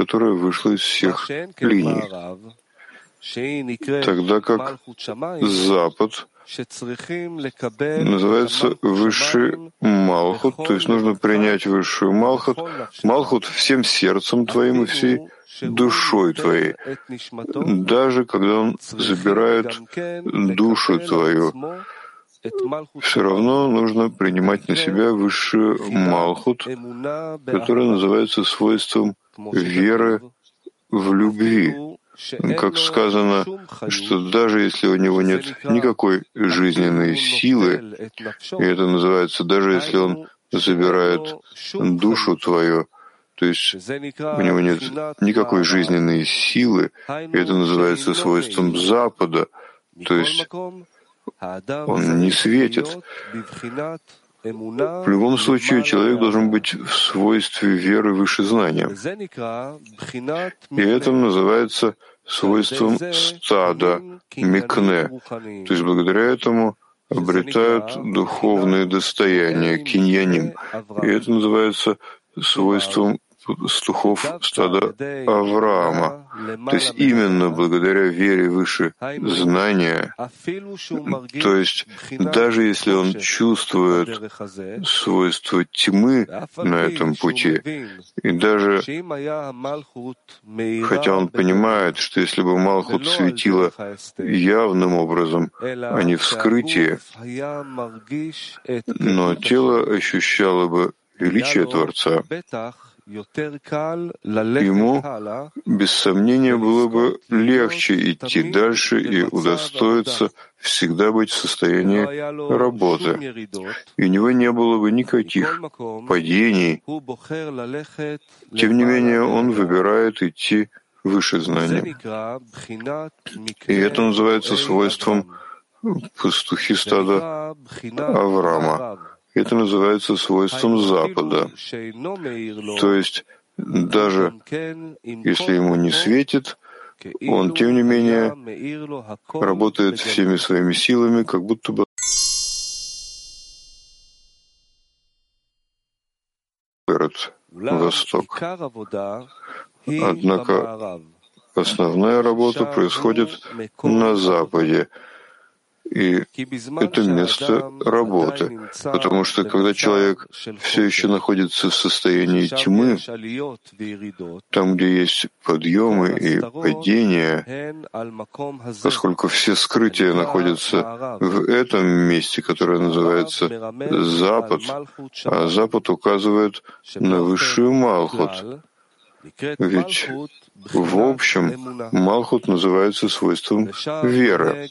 которая вышла из всех линий. Тогда как Запад называется высший Малхут, то есть нужно принять высшую Малхут, Малхут всем сердцем твоим и всей душой твоей, даже когда он забирает душу твою, все равно нужно принимать на себя высшую Малхут, которая называется свойством веры в любви. Как сказано, что даже если у него нет никакой жизненной силы, и это называется, даже если он забирает душу твою, то есть у него нет никакой жизненной силы, и это называется свойством Запада, то есть он не светит. В любом случае, человек должен быть в свойстве веры выше знания. И это называется свойством стада, микне. То есть благодаря этому обретают духовное достояние, киньяним. И это называется свойством слухов стада Авраама. То есть именно благодаря вере выше знания, то есть даже если он чувствует свойства тьмы на этом пути, и даже хотя он понимает, что если бы Малхут светила явным образом, а не в скрытии, но тело ощущало бы величие Творца, Ему, без сомнения, было бы легче идти дальше и удостоиться всегда быть в состоянии работы. И у него не было бы никаких падений. Тем не менее, он выбирает идти выше знания. И это называется свойством пастухи стада Авраама. Это называется свойством Запада. То есть даже если ему не светит, он, тем не менее, работает всеми своими силами, как будто бы город Восток. Однако основная работа происходит на Западе, и это место работы. Потому что когда человек все еще находится в состоянии тьмы, там, где есть подъемы и падения, поскольку все скрытия находятся в этом месте, которое называется Запад, а Запад указывает на высшую Малхут. Ведь в общем Малхут называется свойством веры.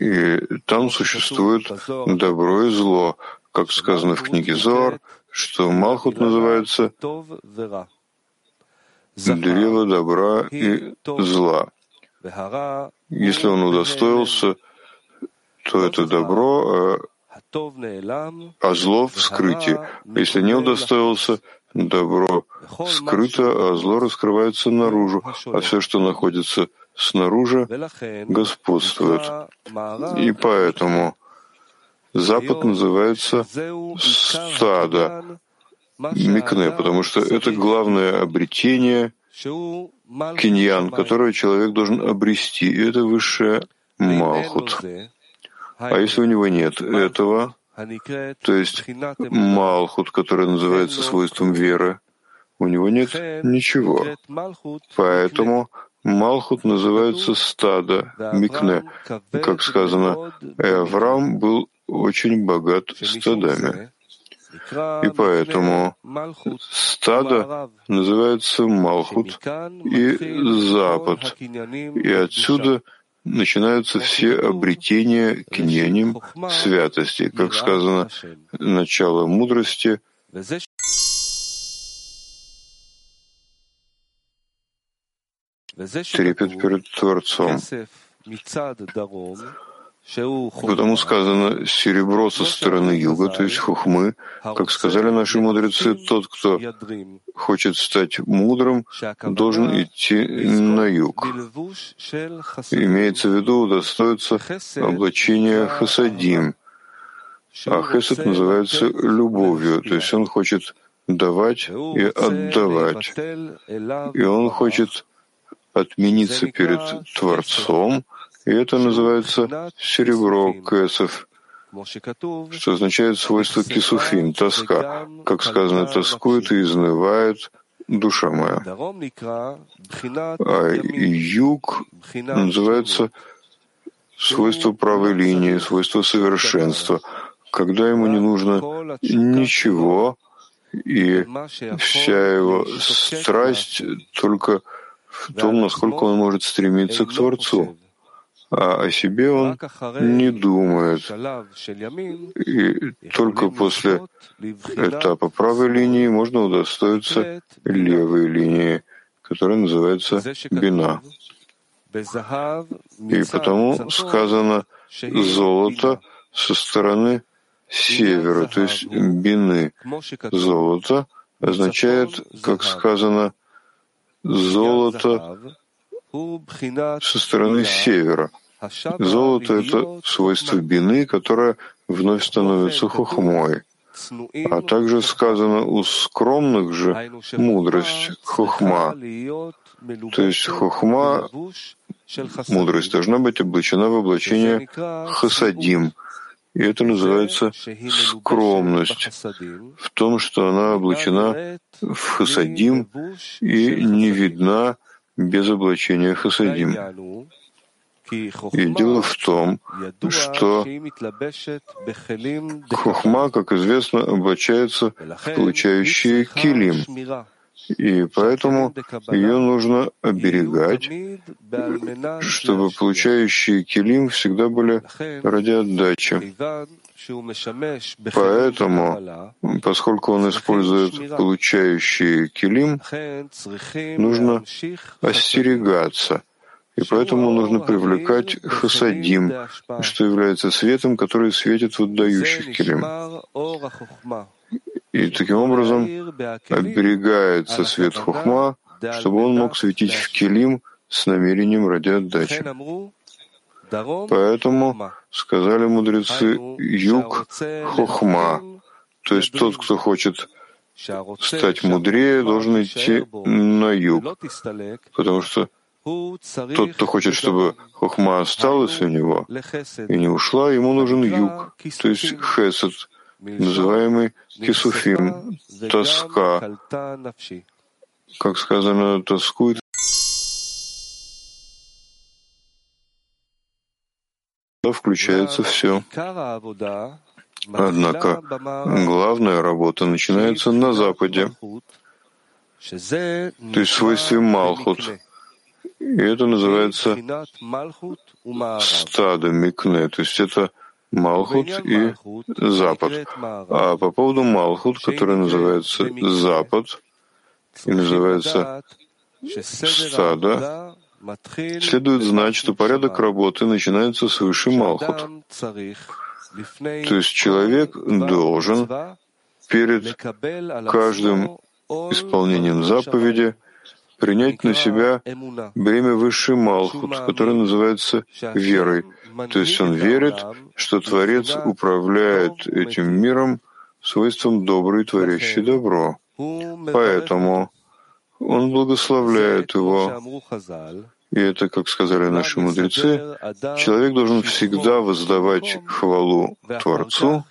И там существует добро и зло, как сказано в книге Зор, что Малхут называется древо добра и зла. Если он удостоился, то это добро, а, а зло в скрытии. Если не удостоился, добро скрыто, а зло раскрывается наружу, а все, что находится снаружи господствует. И поэтому Запад называется стадо, микне, потому что это главное обретение, киньян, которое человек должен обрести, и это высшее Малхут. А если у него нет этого, то есть Малхут, который называется свойством веры, у него нет ничего. Поэтому Малхут называется стадо, микне, как сказано, Авраам был очень богат стадами. И поэтому стадо называется Малхут и Запад. И отсюда начинаются все обретения киньяним святости, как сказано, начало мудрости трепет перед Творцом. Потому сказано «серебро со стороны юга», то есть хухмы, как сказали наши мудрецы, тот, кто хочет стать мудрым, должен идти на юг. Имеется в виду удостоиться облачения хасадим, а хесед называется любовью, то есть он хочет давать и отдавать. И он хочет отмениться перед Творцом, и это называется серебро кэсов, что означает свойство кисуфин, тоска. Как сказано, тоскует и изнывает душа моя. А юг называется свойство правой линии, свойство совершенства, когда ему не нужно ничего, и вся его страсть только в том, насколько он может стремиться к Творцу а о себе он не думает. И только после этапа правой линии можно удостоиться левой линии, которая называется бина. И потому сказано золото со стороны севера, то есть бины. Золото означает, как сказано, золото со стороны севера. Золото — это свойство бины, которое вновь становится хохмой. А также сказано у скромных же мудрость, хохма. То есть хохма, мудрость должна быть облачена в облачение хасадим. И это называется скромность в том, что она облачена в хасадим и не видна без облачения хасадим. И дело в том, что хохма, как известно, облачается в получающие килим, и поэтому ее нужно оберегать, чтобы получающие килим всегда были ради отдачи. Поэтому, поскольку он использует получающие килим, нужно остерегаться — и поэтому нужно привлекать хасадим, что является светом, который светит в отдающих килим. И таким образом оберегается свет хухма, чтобы он мог светить в килим с намерением ради отдачи. Поэтому сказали мудрецы юг хохма, то есть тот, кто хочет стать мудрее, должен идти на юг, потому что тот, кто хочет, чтобы хохма осталась у него и не ушла, ему нужен юг, то есть хесед, называемый кисуфим, тоска. Как сказано, тоскует. включается все. Однако главная работа начинается на Западе, то есть в свойстве Малхут, и это называется стадо Микне, то есть это Малхут и Запад. А по поводу Малхут, который называется Запад и называется стадо, следует знать, что порядок работы начинается с выше Малхут. То есть человек должен перед каждым исполнением заповеди — принять на себя бремя высшей Малхут, которое называется верой. То есть он верит, что Творец управляет этим миром свойством добрый, творящий добро. Поэтому он благословляет его. И это, как сказали наши мудрецы, человек должен всегда воздавать хвалу Творцу,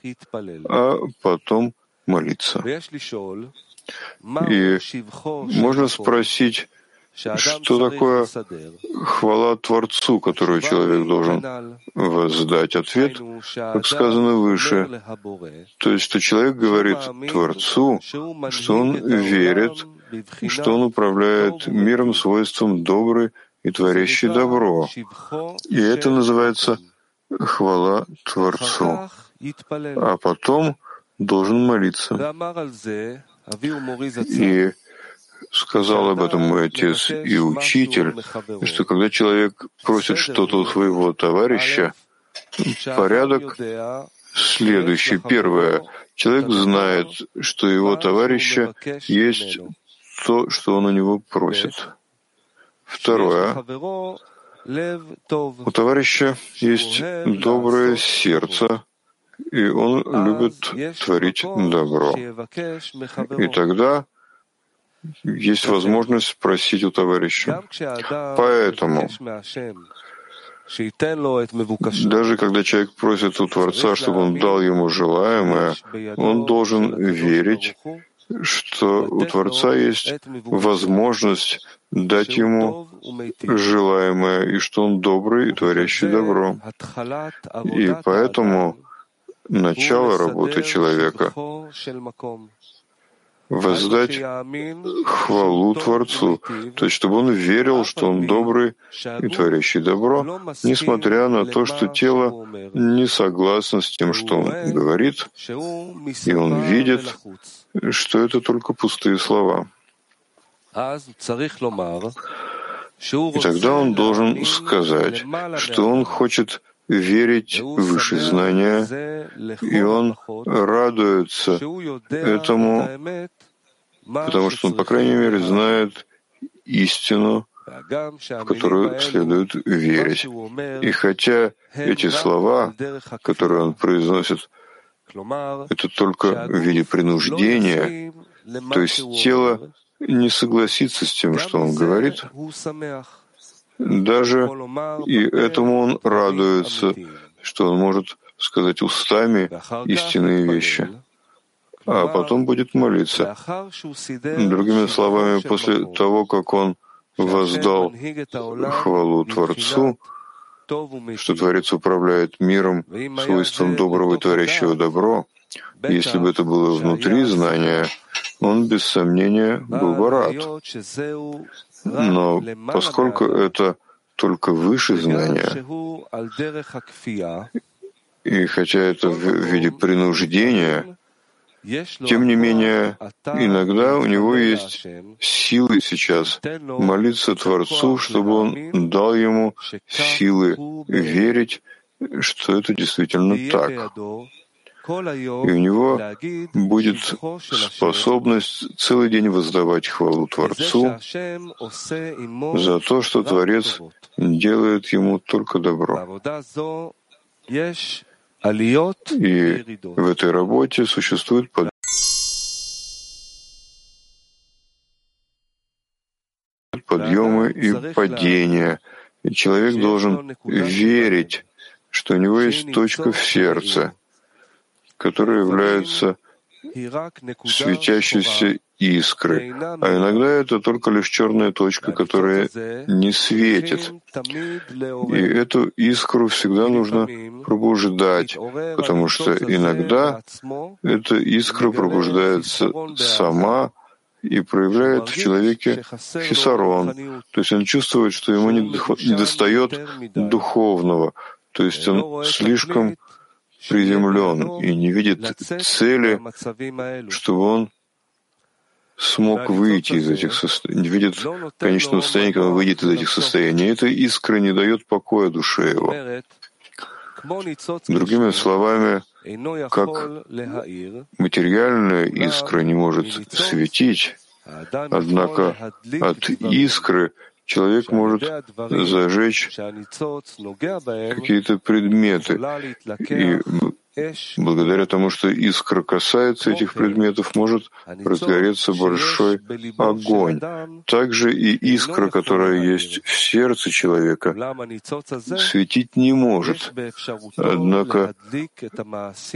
а потом молиться. И можно спросить, что такое хвала Творцу, которую человек должен воздать? Ответ, как сказано выше, то есть, что человек говорит Творцу, что он верит, что он управляет миром свойством добрый и творящий добро. И это называется хвала Творцу. А потом должен молиться. И сказал об этом мой отец и учитель, что когда человек просит что-то у своего товарища, порядок следующий. Первое. Человек знает, что его товарища есть то, что он у него просит. Второе. У товарища есть доброе сердце, и он любит творить добро. И тогда есть возможность спросить у товарища. Поэтому даже когда человек просит у Творца, чтобы он дал ему желаемое, он должен верить, что у Творца есть возможность дать ему желаемое, и что он добрый и творящий добро. И поэтому начало работы человека. воздать хвалу Творцу, то есть чтобы он верил, что он добрый и творящий добро, несмотря на то, что тело не согласно с тем, что он говорит, и он видит, что это только пустые слова. И тогда он должен сказать, что он хочет верить в высшее знания, и он радуется этому, потому что он, по крайней мере, знает истину, в которую следует верить. И хотя эти слова, которые он произносит, это только в виде принуждения, то есть тело не согласится с тем, что он говорит, даже и этому он радуется, что он может сказать устами истинные вещи, а потом будет молиться. Другими словами, после того, как он воздал хвалу Творцу, что Творец управляет миром свойством доброго и творящего добро, если бы это было внутри знания, он без сомнения был бы рад. Но поскольку это только выше знания, и хотя это в виде принуждения, тем не менее, иногда у него есть силы сейчас молиться Творцу, чтобы он дал ему силы верить, что это действительно так и у него будет способность целый день воздавать хвалу Творцу за то, что Творец делает ему только добро. И в этой работе существует подъемы и падения. И человек должен верить, что у него есть точка в сердце, которые являются светящейся искры, а иногда это только лишь черная точка, которая не светит. И эту искру всегда нужно пробуждать, потому что иногда эта искра пробуждается сама и проявляет в человеке хисарон, то есть он чувствует, что ему не достает духовного, то есть он слишком приземлен и не видит цели, чтобы он смог выйти из этих состояний, видит конечного состояния, когда он выйдет из этих состояний. Эта искра не дает покоя душе его. Другими словами, как материальная искра не может светить, однако от искры человек может зажечь какие-то предметы. И благодаря тому, что искра касается этих предметов, может разгореться большой огонь. Также и искра, которая есть в сердце человека, светить не может. Однако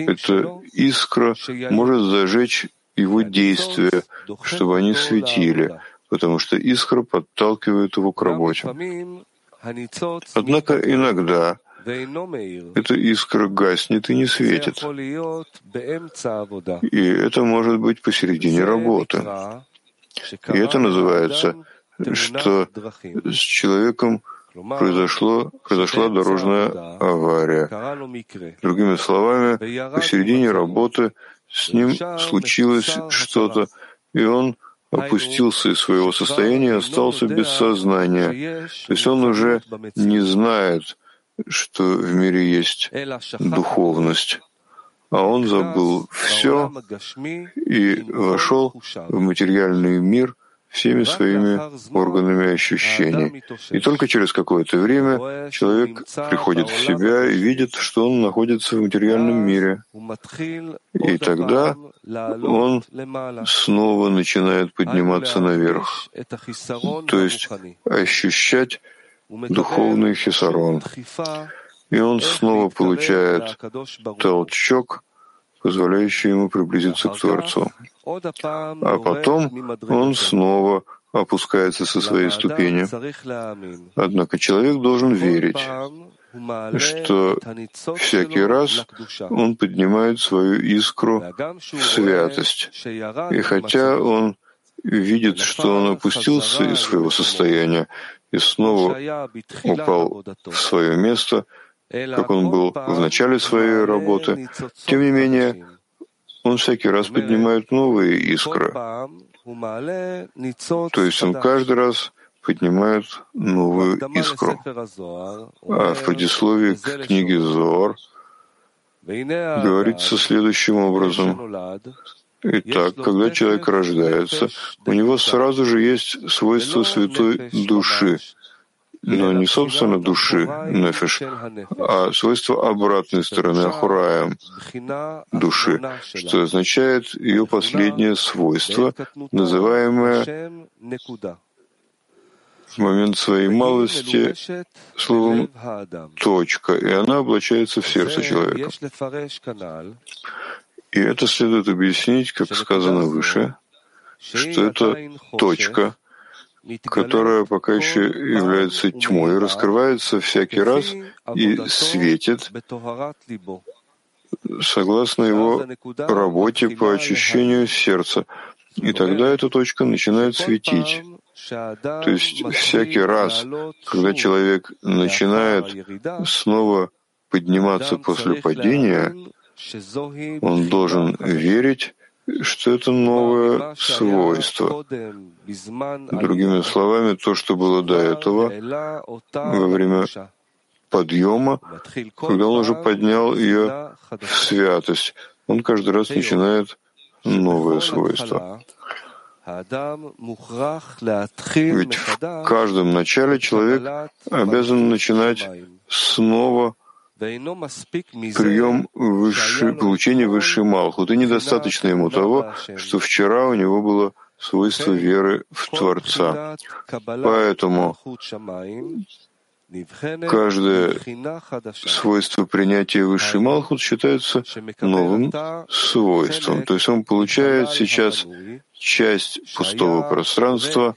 эта искра может зажечь его действия, чтобы они светили потому что искра подталкивает его к работе. Однако иногда эта искра гаснет и не светит. И это может быть посередине работы. И это называется, что с человеком произошло, произошла дорожная авария. Другими словами, посередине работы с ним случилось что-то, и он опустился из своего состояния и остался без сознания. То есть он уже не знает, что в мире есть духовность, а он забыл все и вошел в материальный мир всеми своими органами ощущений. И только через какое-то время человек приходит в себя и видит, что он находится в материальном мире. И тогда он снова начинает подниматься наверх, то есть ощущать духовный хисарон. И он снова получает толчок, позволяющий ему приблизиться к Творцу. А потом он снова опускается со своей ступени. Однако человек должен верить, что всякий раз он поднимает свою искру в святость. И хотя он видит, что он опустился из своего состояния и снова упал в свое место, как он был в начале своей работы, тем не менее, он всякий раз поднимает новые искры. То есть он каждый раз поднимает новую искру. А в предисловии к книге Зор говорится следующим образом. Итак, когда человек рождается, у него сразу же есть свойство святой души, но не собственно души, нефиш, а свойство обратной стороны, ахураем, души, что означает ее последнее свойство, называемое в момент своей малости словом «точка», и она облачается в сердце человека. И это следует объяснить, как сказано выше, что это точка, которая пока еще является тьмой, раскрывается всякий раз и светит согласно его работе по очищению сердца. И тогда эта точка начинает светить. То есть всякий раз, когда человек начинает снова подниматься после падения, он должен верить, что это новое свойство. Другими словами, то, что было до этого, во время подъема, когда он уже поднял ее в святость, он каждый раз начинает новое свойство. Ведь в каждом начале человек обязан начинать снова прием высшей, получения высшей Малхут. И недостаточно ему того, что вчера у него было свойство веры в Творца. Поэтому каждое свойство принятия высшей Малхут считается новым свойством. То есть он получает сейчас часть пустого пространства,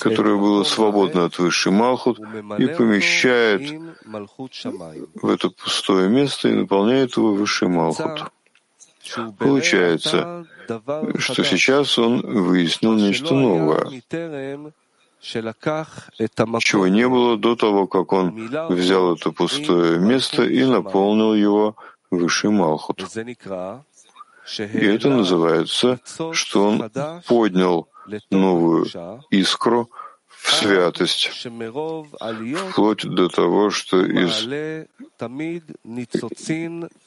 которое было свободно от высшей Малхут, и помещает в это пустое место и наполняет его высшей Малхут. Получается, что сейчас он выяснил нечто новое, чего не было до того, как он взял это пустое место и наполнил его высшей Малхут. И это называется, что он поднял новую искру в святость, вплоть до того, что из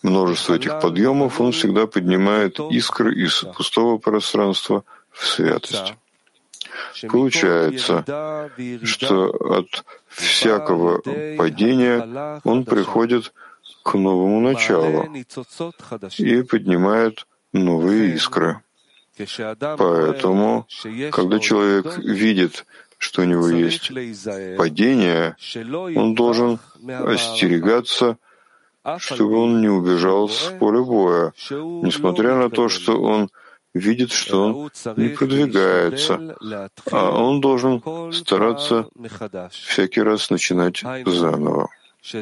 множества этих подъемов он всегда поднимает искры из пустого пространства в святость. Получается, что от всякого падения он приходит к новому началу и поднимает новые искры. Поэтому, когда человек видит, что у него есть падение, он должен остерегаться, чтобы он не убежал с поля боя, несмотря на то, что он видит, что он не продвигается, а он должен стараться всякий раз начинать заново. То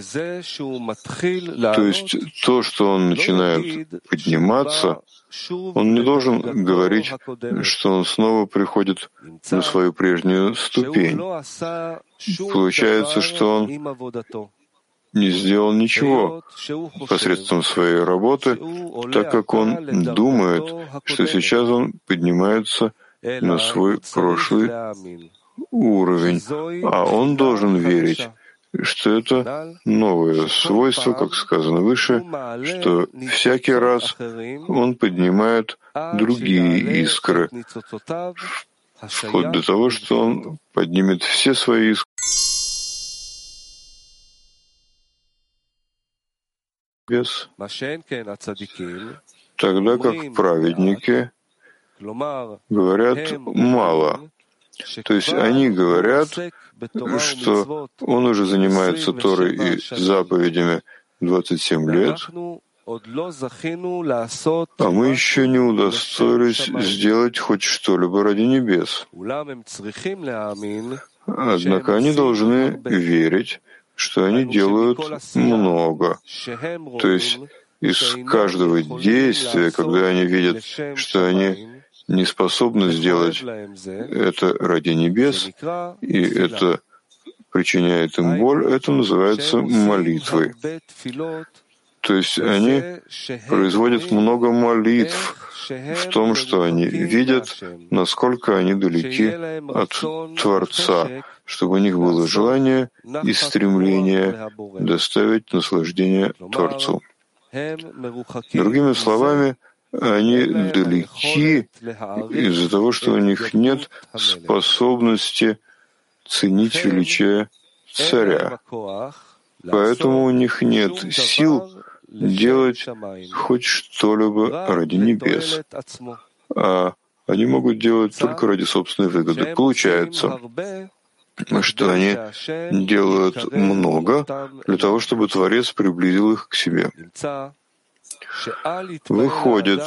есть то, что он начинает подниматься, он не должен говорить, что он снова приходит на свою прежнюю ступень. Получается, что он не сделал ничего посредством своей работы, так как он думает, что сейчас он поднимается на свой прошлый уровень, а он должен верить, что это новое свойство, как сказано выше, что всякий раз он поднимает другие искры, вплоть до того, что он поднимет все свои искры. Без. Тогда как праведники говорят мало, то есть они говорят, что он уже занимается Торой и заповедями 27 лет, а мы еще не удостоились сделать хоть что-либо ради небес. Однако они должны верить, что они делают много. То есть из каждого действия, когда они видят, что они не способны сделать это ради небес, и это причиняет им боль, это называется молитвой. То есть они производят много молитв в том, что они видят, насколько они далеки от Творца, чтобы у них было желание и стремление доставить наслаждение Творцу. Другими словами, они далеки из-за того, что у них нет способности ценить величие царя. Поэтому у них нет сил делать хоть что-либо ради небес, а они могут делать только ради собственной выгоды. Получается, что они делают много для того, чтобы Творец приблизил их к себе. Выходит,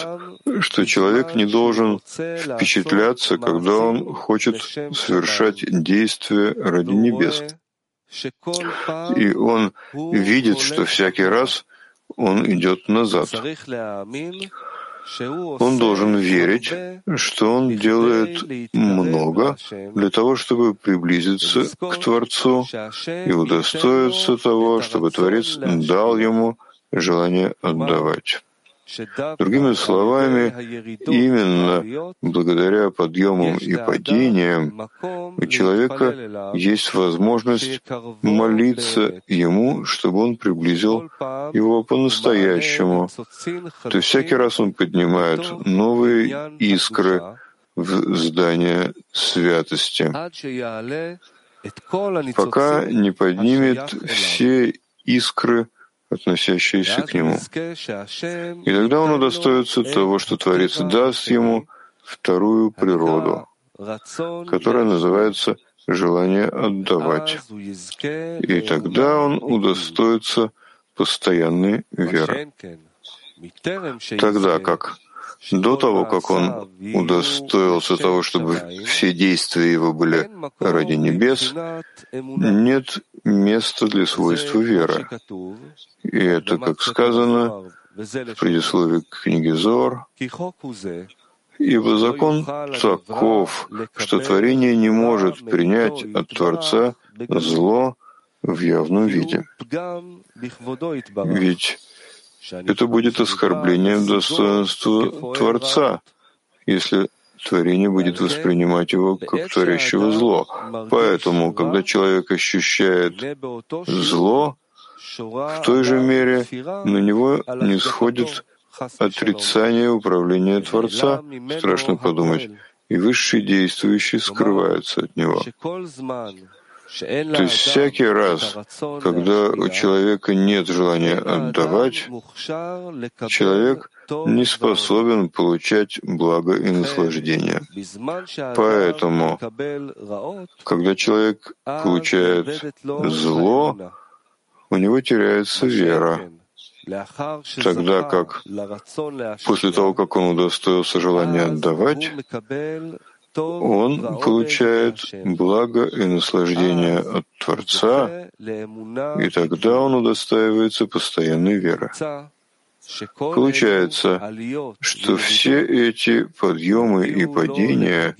что человек не должен впечатляться, когда он хочет совершать действия ради небес. И он видит, что всякий раз он идет назад. Он должен верить, что он делает много для того, чтобы приблизиться к Творцу и удостоиться того, чтобы Творец дал ему желание отдавать. Другими словами, именно благодаря подъемам и падениям у человека есть возможность молиться ему, чтобы он приблизил его по-настоящему. То всякий раз он поднимает новые искры в здание святости, пока не поднимет все искры относящиеся к нему. И тогда он удостоится того, что Творец даст ему вторую природу, которая называется желание отдавать. И тогда он удостоится постоянной веры. Тогда как до того, как он удостоился того, чтобы все действия его были ради небес, нет места для свойства веры. И это, как сказано в предисловии к книге Зор, Ибо закон таков, что творение не может принять от Творца зло в явном виде. Ведь это будет оскорблением достоинства Творца, если творение будет воспринимать его как творящего зло. Поэтому, когда человек ощущает зло, в той же мере на него не сходит отрицание управления Творца, страшно подумать, и высшие действующие скрываются от него. То есть всякий раз, когда у человека нет желания отдавать, человек не способен получать благо и наслаждение. Поэтому, когда человек получает зло, у него теряется вера, тогда как после того, как он удостоился желания отдавать, он получает благо и наслаждение от Творца, и тогда он удостаивается постоянной веры. Получается, что все эти подъемы и падения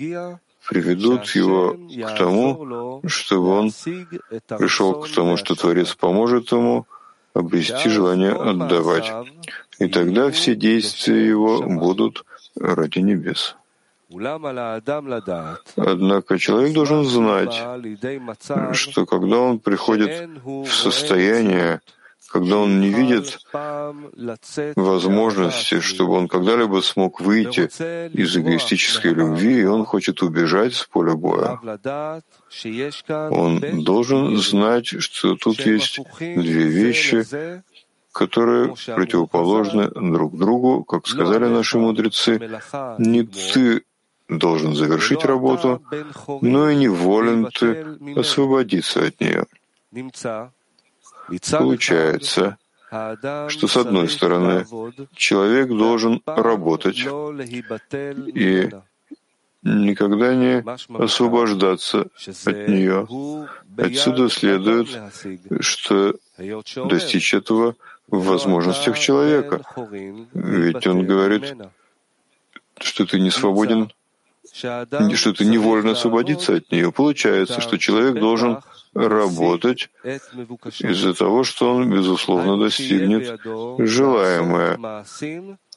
приведут его к тому, чтобы он пришел к тому, что Творец поможет ему обрести желание отдавать. И тогда все действия его будут ради небес. Однако человек должен знать, что когда он приходит в состояние, когда он не видит возможности, чтобы он когда-либо смог выйти из эгоистической любви, и он хочет убежать с поля боя. Он должен знать, что тут есть две вещи, которые противоположны друг другу, как сказали наши мудрецы, не ты должен завершить работу, но и не волен ты освободиться от нее. Получается, что с одной стороны человек должен работать и никогда не освобождаться от нее. Отсюда следует, что достичь этого в возможностях человека. Ведь он говорит, что ты не свободен, что ты невольно освободиться от нее. Получается, что человек должен работать из-за того, что он, безусловно, достигнет желаемое.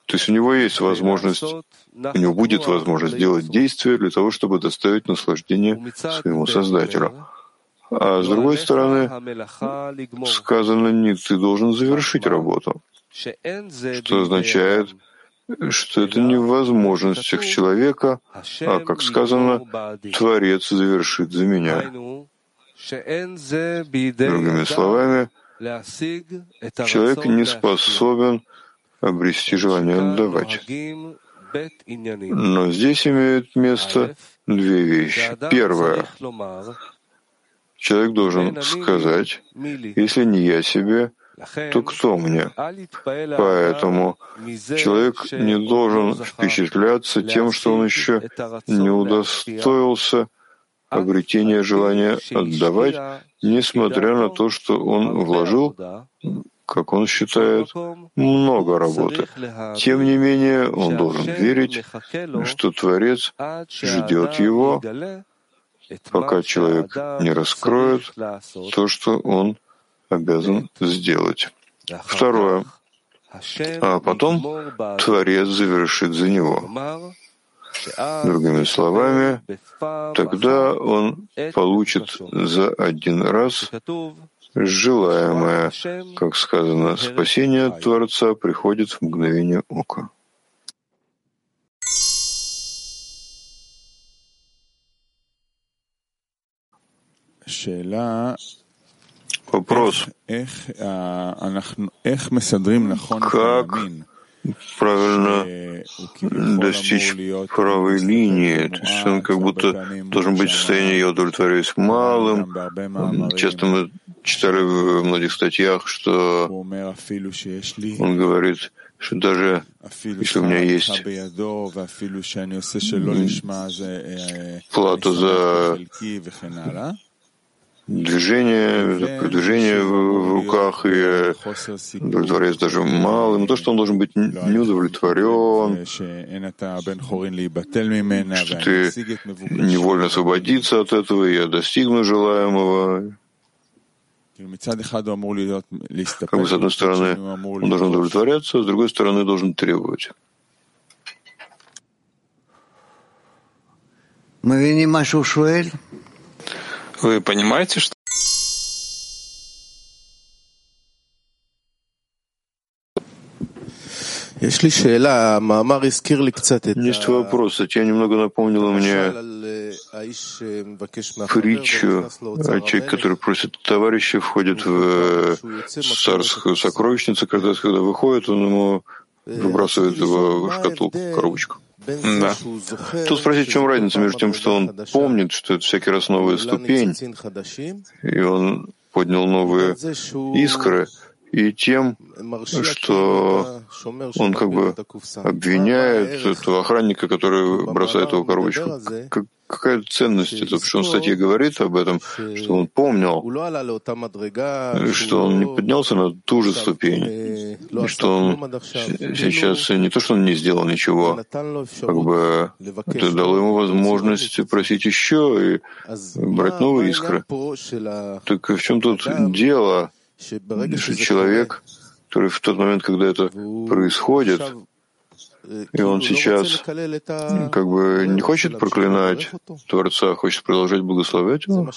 То есть у него есть возможность, у него будет возможность делать действия для того, чтобы доставить наслаждение своему Создателю. А с другой стороны, сказано, не ты должен завершить работу, что означает, что это не в возможностях человека, а, как сказано, Творец завершит за меня. Другими словами, человек не способен обрести желание отдавать. Но здесь имеют место две вещи. Первое. Человек должен сказать, если не я себе, то кто мне? Поэтому человек не должен впечатляться тем, что он еще не удостоился обретения желания отдавать, несмотря на то, что он вложил, как он считает, много работы. Тем не менее, он должен верить, что Творец ждет его, пока человек не раскроет то, что он обязан сделать. Второе. А потом Творец завершит за него. Другими словами, тогда он получит за один раз желаемое, как сказано, спасение Творца приходит в мгновение ока. Вопрос. Как правильно достичь правой линии. То есть он как будто должен быть в состоянии «я удовлетворяюсь малым». Часто мы читали в многих статьях, что он говорит, что даже если у меня есть плата за движение, движение в руках, и удовлетворяется даже малым. Но то, что он должен быть не удовлетворен, что ты невольно освободиться от этого, и я достигну желаемого. Как бы с одной стороны, он должен удовлетворяться, а с другой стороны, должен требовать. Вы понимаете, что Есть вопрос. Тебя немного напомнило мне притчу о человеке, который просит товарища, входит в царскую сокровищницу, когда, когда выходит, он ему выбрасывает его в шкатулку, в коробочку. Да. Тут спросить, в чем разница между тем, что он помнит, что это всякий раз новая ступень, и он поднял новые искры, и тем, что он как бы обвиняет этого охранника, который бросает его коробочку. какая ценность это? Потому что он в статье говорит об этом, что он помнил, что он не поднялся на ту же ступень, и что он сейчас не то, что он не сделал ничего, как бы это дало ему возможность просить еще и брать новые искры. Так в чем тут дело? Что человек, который в тот момент, когда это происходит, И он сейчас как бы не хочет проклинать Творца, а хочет продолжать благословлять его.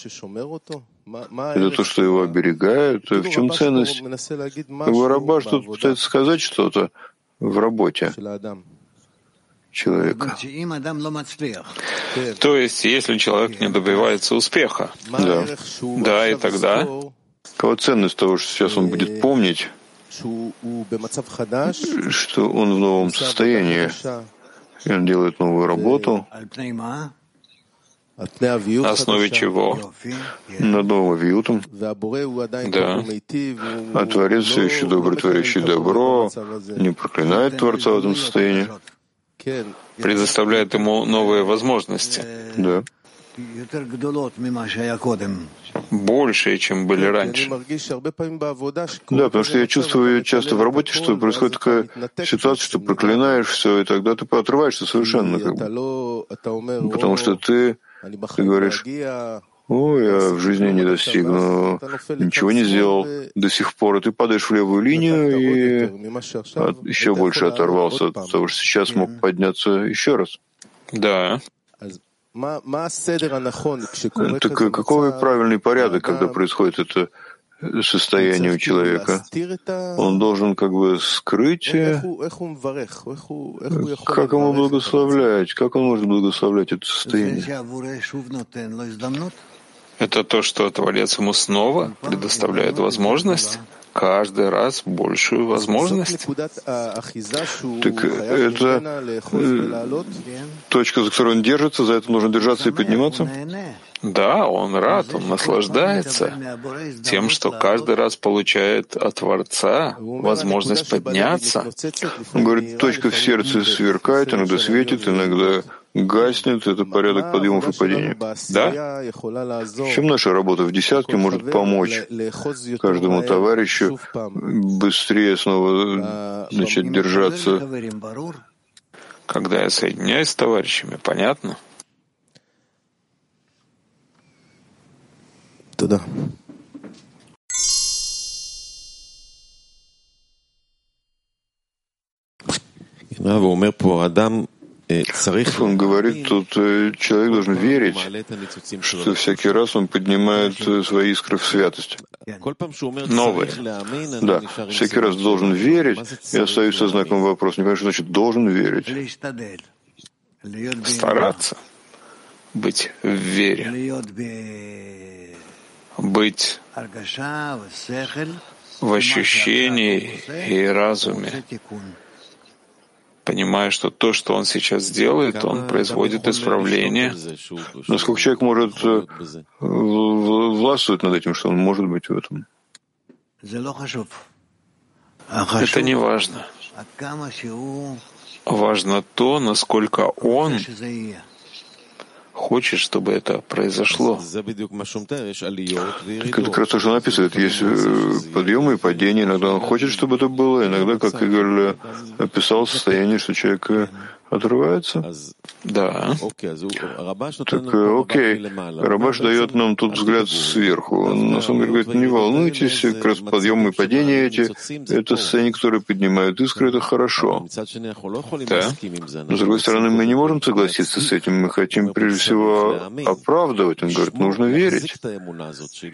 Это то, что его оберегает. В чем ценность? Как бы Рабаш тут пытается сказать что-то в работе. Человека. То есть, если человек не добивается успеха, да, да, и тогда какова ценность того, что сейчас он будет помнить, что он в новом состоянии, и он делает новую работу, на основе чего? Над новым вьютом. Да. А Творец все еще добрый, творящий добро, не проклинает Творца в этом состоянии. Предоставляет ему новые возможности. Да больше, чем были раньше. Да, потому что я чувствую часто в работе, что происходит такая ситуация, что проклинаешь все, и тогда ты поотрываешься совершенно. Как бы. Потому что ты, ты говоришь, о, я в жизни не достигну, ничего не сделал до сих пор, и ты падаешь в левую линию и от, еще больше оторвался от того, что сейчас мог подняться еще раз. Да. Так какой правильный порядок, когда происходит это состояние у человека? Он должен как бы скрыть, как ему благословлять, как он может благословлять это состояние? Это то, что Творец ему снова предоставляет возможность каждый раз большую возможность. Так это э, точка, за которую он держится, за это нужно держаться и подниматься? Да, он рад, он наслаждается тем, что каждый раз получает от Творца возможность подняться. Он говорит, точка в сердце сверкает, иногда светит, иногда гаснет, это порядок подъемов и падений. Да? Чем наша работа в десятке может помочь каждому товарищу быстрее снова начать держаться? Когда я соединяюсь с товарищами, понятно? תודה. ואומר פה, אדם он говорит, тут э, человек должен верить, что всякий раз он поднимает э, свои искры в святость. Новые. Да, всякий раз должен верить. Я остаюсь со знаком вопроса. Не понимаю, что значит должен верить. Стараться быть в вере, быть в ощущении и разуме, понимая, что то, что он сейчас делает, он производит исправление. Насколько человек может э, властвовать над этим, что он может быть в этом? Это не важно. Важно то, насколько он хочет, чтобы это произошло. Так это как раз то, что написано. Есть э, подъемы и падения. Иногда он хочет, чтобы это было. Иногда, как Игорь описал, состояние, что человек э, отрывается? Да. Так, э, окей. Рабаш дает нам тут взгляд сверху. На самом деле говорит, не волнуйтесь, как раз подъемы и падения эти, это состояние, которые поднимают искры, это хорошо. Да. Но, с другой стороны, мы не можем согласиться с этим. Мы хотим, прежде всего, оправдывать. Он говорит, нужно верить.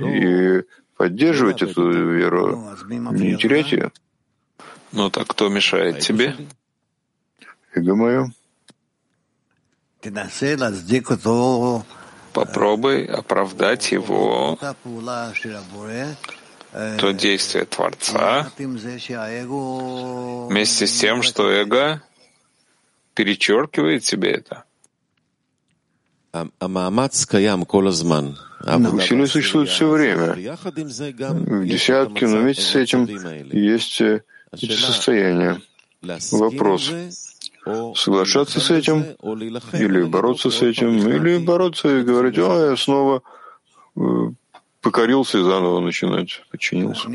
И поддерживать эту веру, не терять ее. Ну так кто мешает тебе? Эго мое. Попробуй оправдать его, то действие Творца, вместе с тем, что эго перечеркивает себе это. Усилие существует все время. В десятке, но вместе с этим есть эти состояния. Вопрос соглашаться с этим, или бороться с этим, или бороться и говорить, а, я снова э, покорился и заново начинать, подчинился.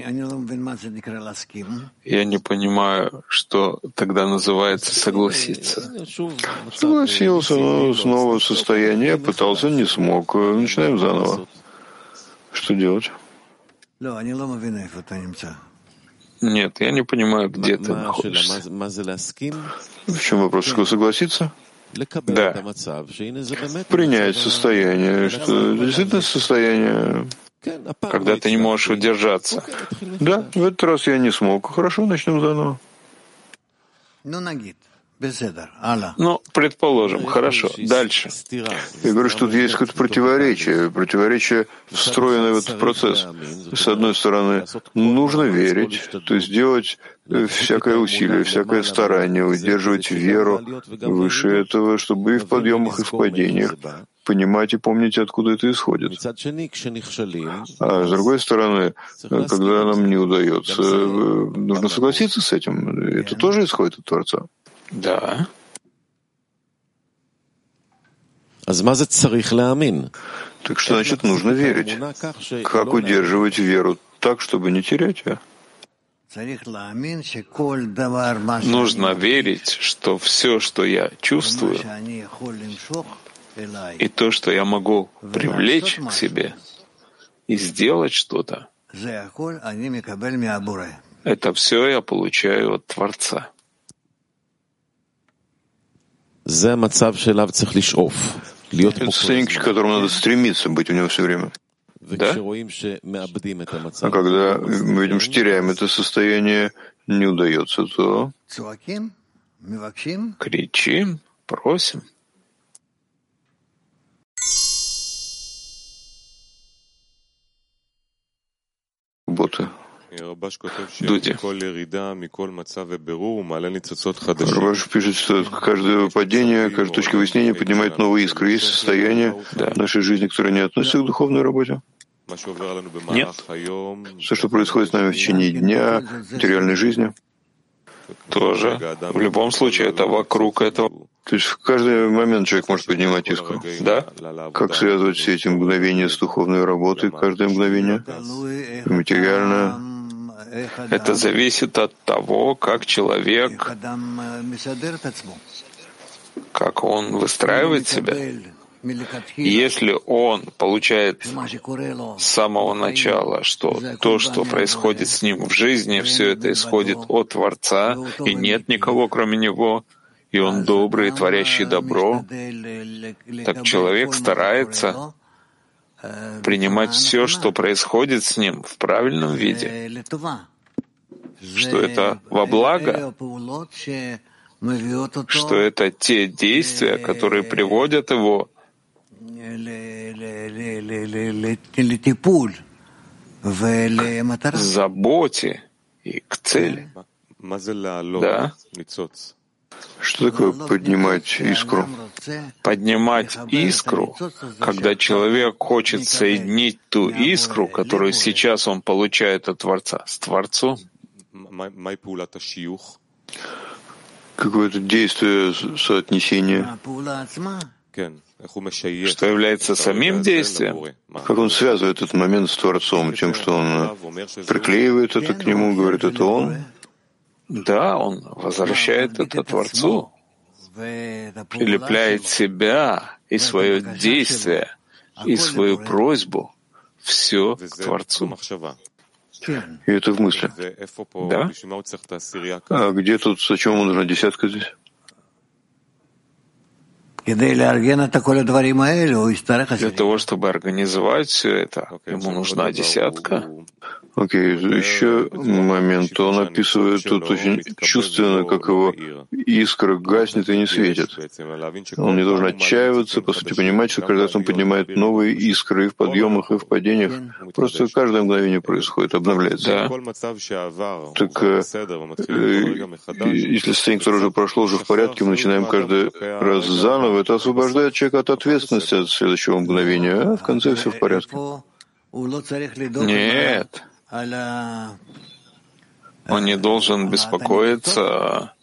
Я не понимаю, что тогда называется согласиться. Согласился, но снова состояние, пытался, не смог. Начинаем заново. Что делать? Нет, я не понимаю, где ты находишься. В чем вопрос? Что согласиться? Да. Принять состояние, что действительно состояние когда ты не можешь удержаться. Да, в этот раз я не смог. Хорошо, начнем заново. Ну, предположим, хорошо. Дальше. Я говорю, что тут есть какое-то противоречие, противоречие, встроенное в этот процесс. С одной стороны, нужно верить, то есть делать э, всякое усилие, всякое старание, удерживать веру выше этого, чтобы и в подъемах, и в падениях понимать и помнить, откуда это исходит. А с другой стороны, когда нам не удается, э, нужно согласиться с этим. Это тоже исходит от Творца. Да. Так что значит нужно верить? Как удерживать веру так, чтобы не терять ее? Нужно верить, что все, что я чувствую, и то, что я могу привлечь к себе и сделать что-то, это все я получаю от Творца. Это состояние, к которому надо стремиться, быть у него все время. Да? А когда мы видим, что теряем это состояние, не удается, то кричим, просим. Дуди. Рабаш пишет, что каждое падение, каждая точка выяснения поднимает новые искры. Есть состояние да. нашей жизни, которое не относится к духовной работе? Нет. Все, что происходит с нами в течение дня, материальной жизни? Тоже. В любом случае, это вокруг этого. То есть в каждый момент человек может поднимать искру. Да? Как связывать все эти мгновения с духовной работой, каждое мгновение? Материально, это зависит от того, как человек, как он выстраивает себя. Если он получает с самого начала, что то, что происходит с ним в жизни, все это исходит от Творца, и нет никого, кроме него, и он добрый, творящий добро, так человек старается принимать все, что происходит с ним в правильном виде, что это во благо, что это те действия, которые приводят его к заботе и к цели. Да? Что такое поднимать искру? Поднимать искру, когда человек хочет соединить ту искру, которую сейчас он получает от Творца, с Творцом. Какое-то действие соотнесения что является самим действием. Как он связывает этот момент с Творцом, тем, что он приклеивает это к нему, говорит, это он, да, он возвращает это Творцу, прилепляет себя и свое действие, и свою просьбу, все к Творцу. И это в мысли. Да? А где тут, зачем нужна десятка здесь? Для того, чтобы организовать все это, ему нужна десятка. Окей, okay. еще момент. Он описывает тут очень чувственно, как его искра гаснет и не светит. Он не должен отчаиваться, по сути, понимать, что когда он поднимает новые искры и в подъемах, и в падениях, просто каждое мгновение происходит, обновляется. Да. Так э, если состояние, которое уже прошло, уже в порядке, мы начинаем каждый раз заново, это освобождает человека от ответственности от следующего мгновения, а в конце все в порядке. Нет. Он не должен беспокоиться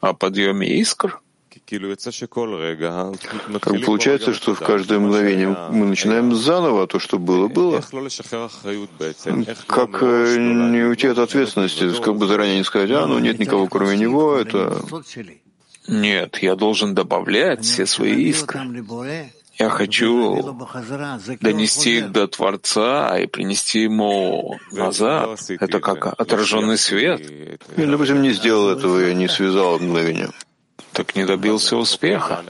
о подъеме искр? Как получается, что в каждое мгновение мы начинаем заново то, что было, было. Как э, не уйти от ответственности, как бы заранее не сказать, а, ну нет никого кроме него, это... Нет, я должен добавлять все свои искры. Я хочу донести их до Творца и принести ему назад. Это как отраженный свет. Я, допустим, не сделал этого, я не связал мгновение. Так не добился успеха.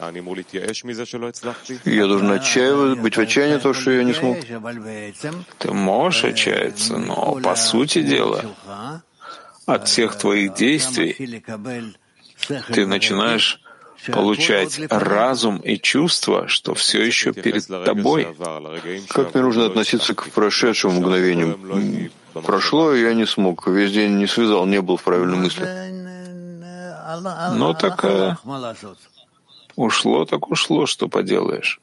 Я должен отчаиваться, быть в отчаянии, то, что я не смог. Ты можешь отчаяться, но по сути дела, от всех твоих действий ты начинаешь получать разум и чувство, что все еще перед тобой. Как мне нужно относиться к прошедшему мгновению? Прошло, и я не смог. Весь день не связал, не был в правильной мысли. Ну так э, ушло, так ушло, что поделаешь.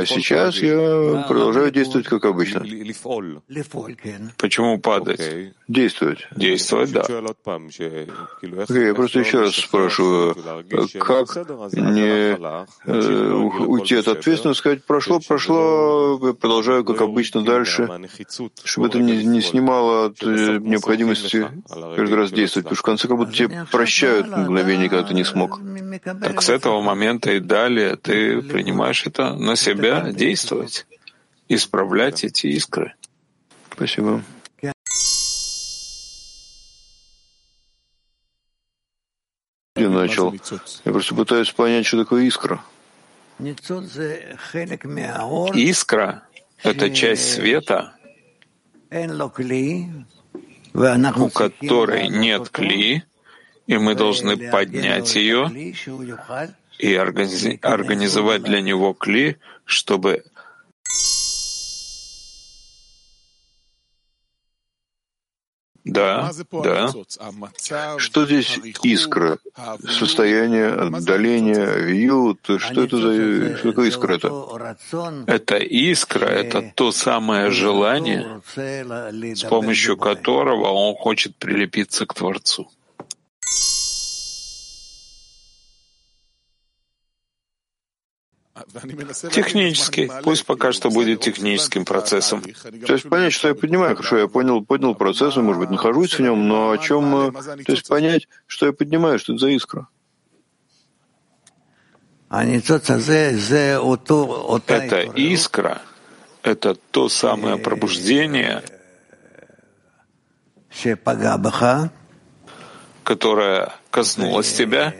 А сейчас я продолжаю действовать как обычно. Почему падать? Действовать. Действовать, да. Я просто еще раз спрашиваю, как не э, уйти от ответственности, сказать, прошло, прошло, продолжаю как обычно дальше, чтобы это не, не снимало от э, необходимости каждый раз действовать, потому что в конце как будто тебе прощают мгновение, когда ты не смог. Так с этого момента и далее ты принимаешь это на себя действовать, исправлять эти искры. Спасибо. Я начал. Я просто пытаюсь понять, что такое искра. Искра — это часть света, у которой нет кли, и мы должны поднять ее и организовать для него кли, чтобы Да, да. Что здесь искра? Состояние отдаления, вьют? Что это за что такое искра это? Это искра, это то самое желание, с помощью которого он хочет прилепиться к Творцу. Технически. Пусть пока что будет техническим процессом. То есть понять, что я поднимаю. Хорошо, я понял, понял процесс, может быть, нахожусь в нем, но о чем... Э, то есть понять, что я поднимаю, что это за искра. Это искра, это то самое пробуждение, которое коснулось тебя,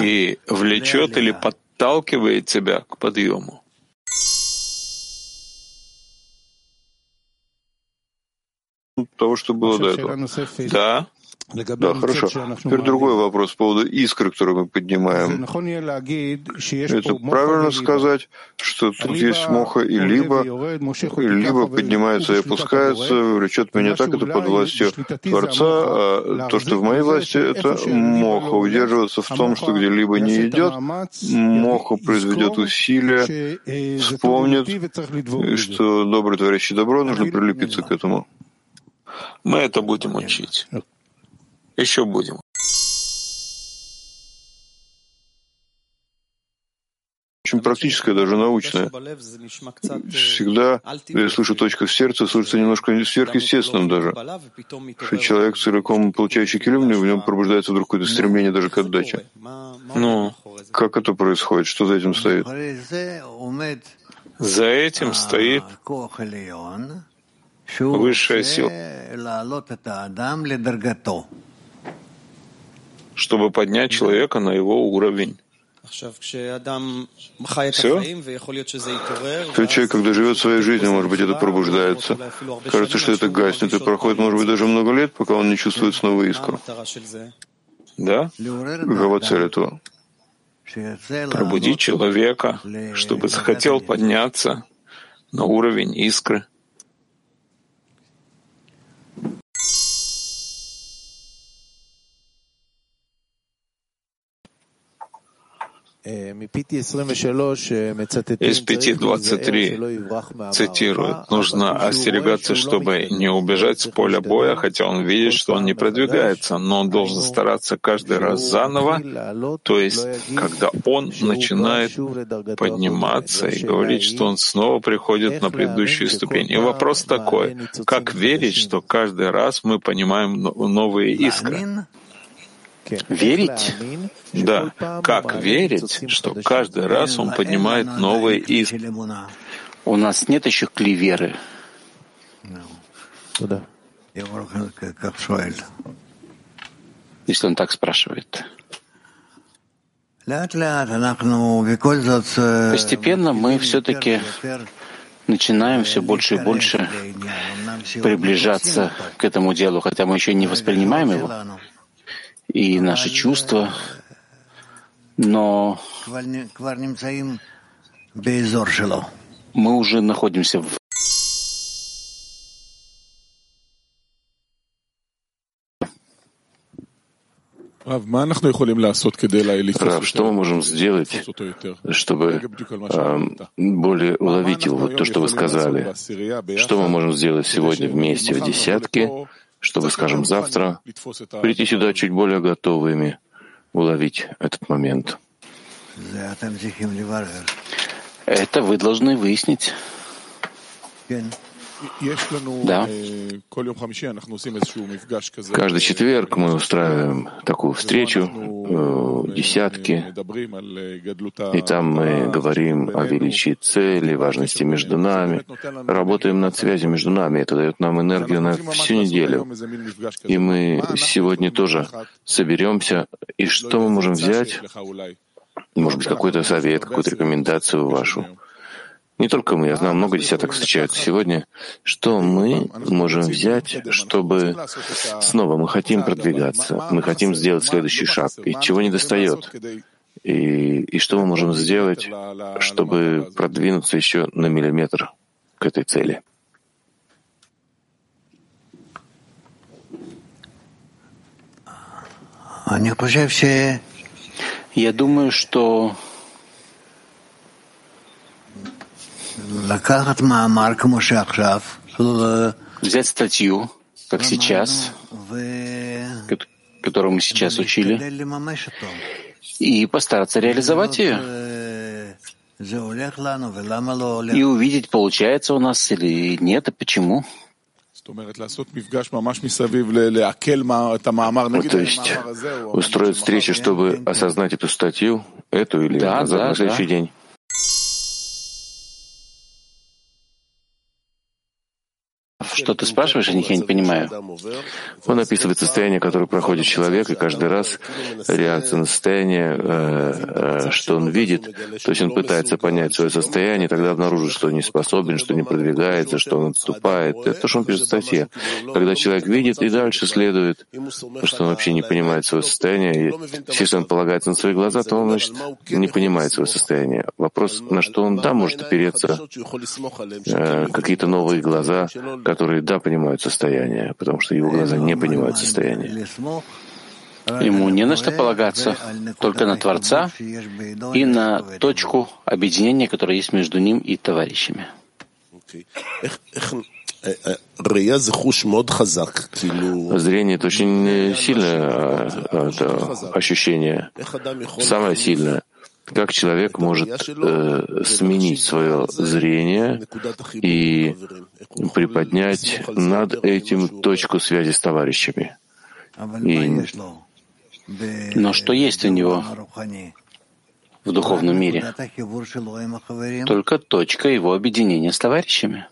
и влечет или подталкивает тебя к подъему. Того, что было до этого. Да. Да, хорошо. Теперь другой вопрос по поводу искры, которую мы поднимаем. Это правильно сказать, что тут есть моха и либо, либо поднимается и опускается, влечет меня так, это под властью Творца, а то, что в моей власти, это моха. Удерживаться в том, что где либо не идет, моха произведет усилия, вспомнит, что добрый творящий добро, нужно прилепиться к этому. Мы это будем учить. Еще будем. очень практическое, даже научное. Всегда, я слышу точка в сердце, слышится немножко сверхъестественным даже. Что человек, целиком получающий килим, в нем пробуждается вдруг какое-то стремление даже к отдаче. Ну, как это происходит? Что за этим стоит? За этим стоит высшая сила чтобы поднять человека на его уровень. Все? Тот человек, когда живет своей жизнью, может быть, это пробуждается. Кажется, что это гаснет, и проходит, может быть, даже много лет, пока он не чувствует снова искру. Да? Какова цель этого? Пробудить человека, чтобы захотел подняться на уровень искры. Из 5.23 цитирует, нужно остерегаться, чтобы не убежать с поля боя, хотя он видит, что он не продвигается, но он должен стараться каждый раз заново, то есть, когда он начинает подниматься и говорить, что он снова приходит на предыдущую ступень. И вопрос такой, как верить, что каждый раз мы понимаем новые искры? Верить? Да. Как верить, что каждый раз он поднимает новые из... У нас нет еще клеверы. Если он так спрашивает. Постепенно мы все-таки начинаем все больше и больше приближаться к этому делу, хотя мы еще не воспринимаем его и наши чувства, но мы уже находимся в Рав, что мы можем сделать, чтобы э, более уловить вот то, что вы сказали? Что мы можем сделать сегодня вместе в десятке, чтобы, скажем, завтра прийти сюда чуть более готовыми, уловить этот момент? Это вы должны выяснить. Да. Каждый четверг мы устраиваем такую встречу, десятки, и там мы говорим о величии цели, важности между нами, работаем над связью между нами. Это дает нам энергию на всю неделю. И мы сегодня тоже соберемся. И что мы можем взять? Может быть, какой-то совет, какую-то рекомендацию вашу не только мы, я знаю, много десяток встречаются сегодня, что мы можем взять, чтобы снова мы хотим продвигаться, мы хотим сделать следующий шаг, и чего не достает, и, и что мы можем сделать, чтобы продвинуться еще на миллиметр к этой цели. Я думаю, что взять статью, как сейчас, которую мы сейчас учили, и постараться реализовать ее. И увидеть, получается у нас или нет, и почему. То есть устроить встречу, чтобы осознать эту статью, эту или да, назад, да, на следующий да. день. Что ты спрашиваешь, о них я не понимаю. Он описывает состояние, которое проходит человек, и каждый раз реакция на состояние, э, э, что он видит, то есть он пытается понять свое состояние, тогда обнаружит, что он не способен, что не продвигается, что он отступает. Это то, что он пишет в статье. Когда человек видит и дальше следует, что он вообще не понимает свое состояние, и если он полагается на свои глаза, то он, значит, не понимает свое состояние. Вопрос, на что он, да, может опереться, э, какие-то новые глаза, которые, да, понимают состояние, потому что его глаза не понимают состояние. Ему не на что полагаться, только на Творца и на точку объединения, которая есть между ним и товарищами. Зрение — это очень сильное а, это ощущение, самое сильное как человек может э, сменить свое зрение и приподнять над этим точку связи с товарищами. И... Но что есть у него в духовном мире? Только точка его объединения с товарищами.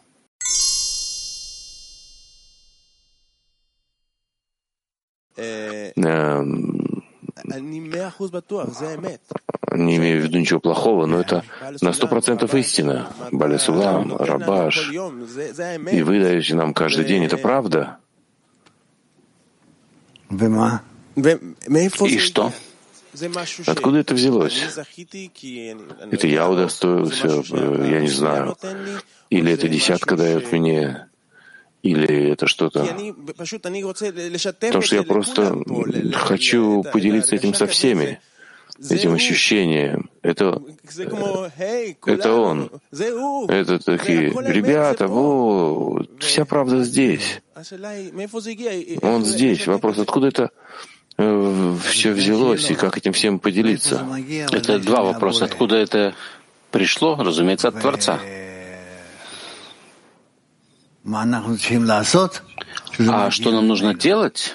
Эм, не имею в виду ничего плохого, но это на сто процентов истина. Балисулам, Рабаш. И вы даете нам каждый день, это правда? И что? Откуда это взялось? Это я удостоился, я не знаю. Или это десятка дает мне, или это что-то... Потому что я просто хочу поделиться этим со всеми этим ощущением. Это, это он. Это такие, ребята, вот, вся правда здесь. Он здесь. Вопрос, откуда это э, все взялось и как этим всем поделиться? Это два вопроса. Откуда это пришло? Разумеется, от Творца. А что нам нужно делать?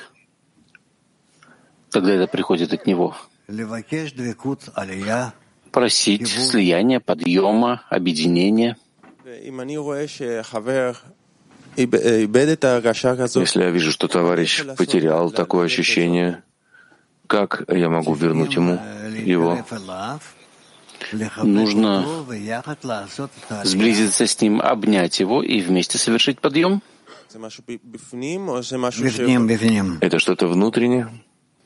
когда это приходит от него. Просить слияния, подъема, объединения. Если я вижу, что товарищ потерял такое ощущение, как я могу вернуть ему его? Нужно сблизиться с ним, обнять его и вместе совершить подъем. Это что-то внутреннее?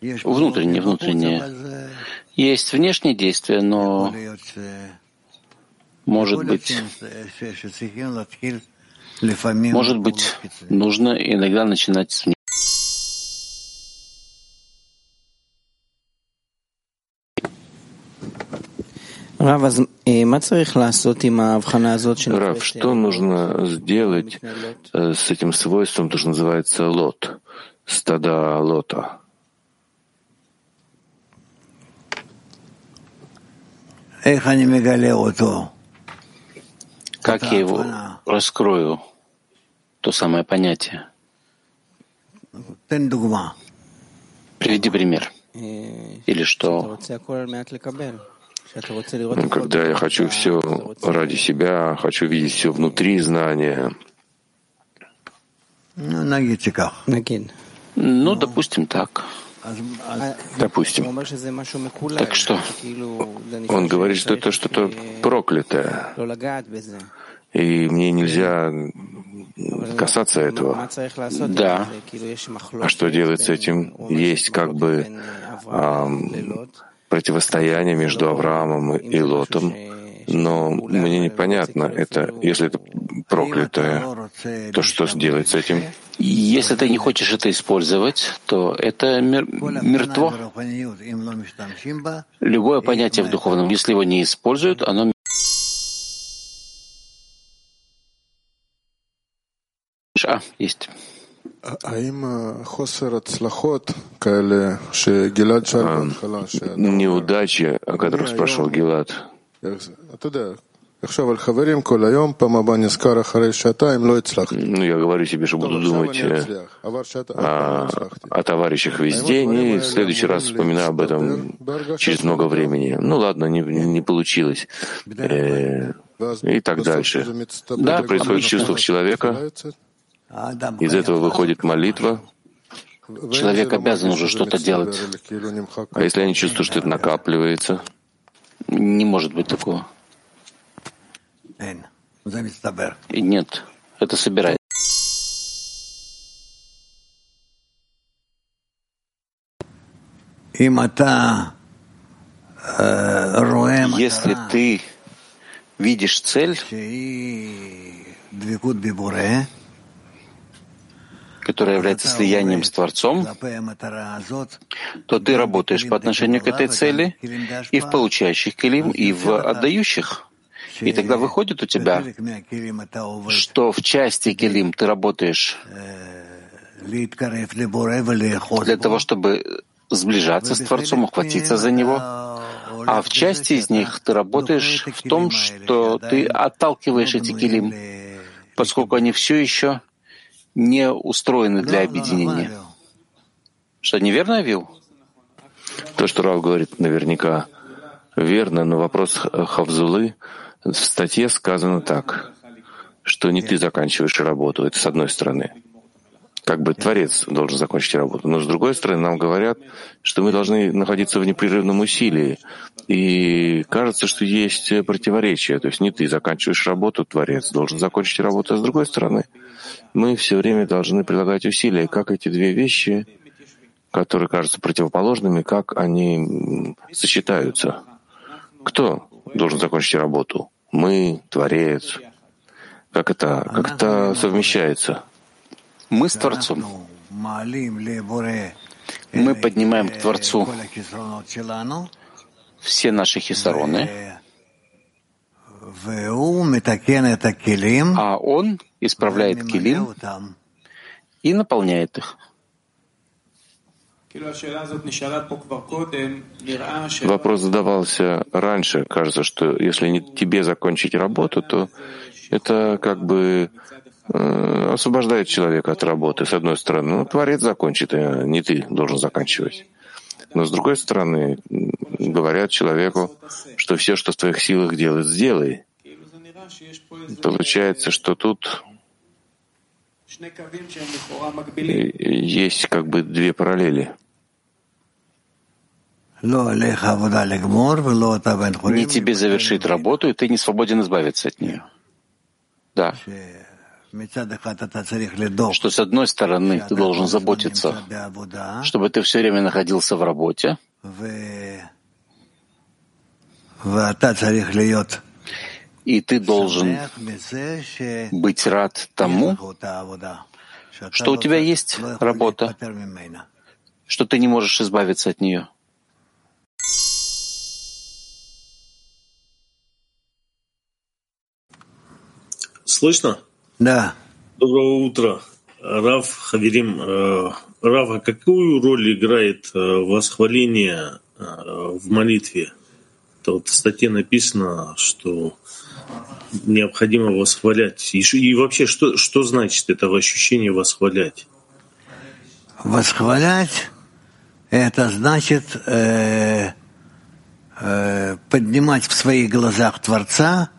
Внутреннее, внутреннее. Есть внешнее действие, но может быть, может быть, нужно иногда начинать с Рав, что нужно сделать э, с этим свойством, то, что называется лот, стада лота? Как я его раскрою, то самое понятие? Приведи пример. Или что? Когда я хочу все ради себя, хочу видеть все внутри знания. Ну, допустим, так. Допустим. Так что? Он говорит, что это что-то проклятое. И мне нельзя касаться этого. Да. А что делать с этим? Есть как бы противостояние между Авраамом и Лотом, но мне непонятно, это, если это проклятое, то что сделать с этим? Если ты не хочешь это использовать, то это мер, мертво. Любое понятие в духовном, если его не используют, оно А, есть. А, неудачи, о которых спрашивал Гилад, ну, я говорю себе, что буду думать э, о, о товарищах весь день, и в следующий раз вспоминаю об этом через много времени. Ну ладно, не, не получилось. Э, и так дальше. Да, происходит в чувствах человека, из этого выходит молитва. Человек обязан уже что-то делать. А если я не чувствую, что это накапливается, не может быть такого. И нет, это собирает. Если ты видишь цель, которая является слиянием с Творцом, то ты работаешь по отношению к этой цели и в получающих килим, и в отдающих. И тогда выходит у тебя, что в части килим ты работаешь для того, чтобы сближаться с Творцом, ухватиться за Него, а в части из них ты работаешь в том, что ты отталкиваешь эти килим, поскольку они все еще не устроены для объединения. Что, неверно я вил? То, что Рав говорит, наверняка верно, но вопрос Хавзулы в статье сказано так, что не ты заканчиваешь работу, это с одной стороны. Как бы Творец должен закончить работу. Но с другой стороны, нам говорят, что мы должны находиться в непрерывном усилии. И кажется, что есть противоречие. То есть не ты заканчиваешь работу, Творец должен закончить работу. А с другой стороны, мы все время должны прилагать усилия, как эти две вещи, которые кажутся противоположными, как они сочетаются. Кто должен закончить работу? Мы, Творец. Как это, как это совмещается? Мы с Творцом. Мы поднимаем к Творцу все наши хисароны, а Он исправляет килим и наполняет их. Вопрос задавался раньше. Кажется, что если не тебе закончить работу, то это как бы э, освобождает человека от работы, с одной стороны. Ну, Творец закончит, а не ты должен заканчивать. Но с другой стороны, говорят человеку, что все, что в твоих силах делать, сделай. Получается, что тут есть как бы две параллели. Не тебе завершить работу, и ты не свободен избавиться от нее. Да. Что с одной стороны ты должен заботиться, чтобы ты все время находился в работе, и ты должен быть рад тому, что у тебя есть работа, что ты не можешь избавиться от нее. Слышно? Да. Доброго утра. Рав Хаверим, э, Рав, а какую роль играет э, восхваление э, в молитве? Это вот в статье написано, что необходимо восхвалять. И, и вообще, что, что значит это ощущение восхвалять? Восхвалять — это значит э, э, поднимать в своих глазах Творца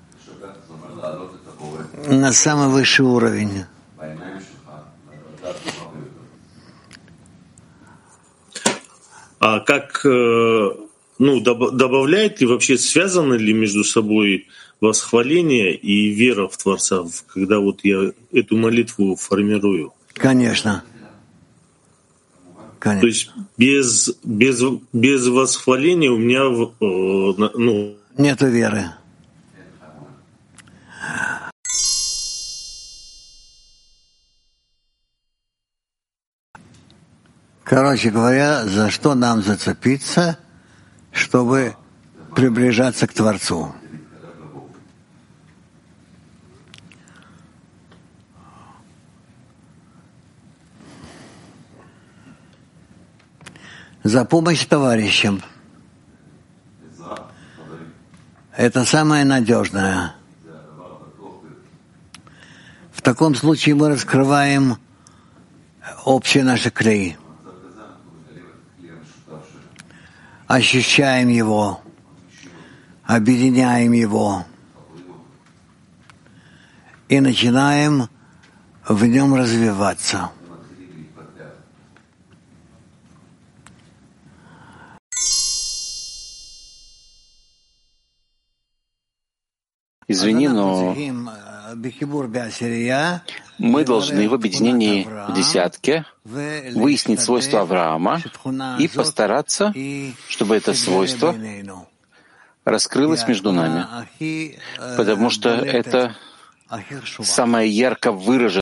на самый высший уровень. А как, э, ну, добавляет ли вообще, связано ли между собой восхваление и вера в Творца, когда вот я эту молитву формирую? Конечно. Конечно. То есть без, без, без восхваления у меня э, ну, нету веры. Короче говоря, за что нам зацепиться, чтобы приближаться к Творцу? За помощь товарищам. Это самое надежное. В таком случае мы раскрываем общие наши клей. ощущаем его, объединяем его и начинаем в нем развиваться. Извини, но мы должны в объединении в десятке выяснить свойства Авраама и постараться, чтобы это свойство раскрылось между нами, потому что это самое ярко выраженное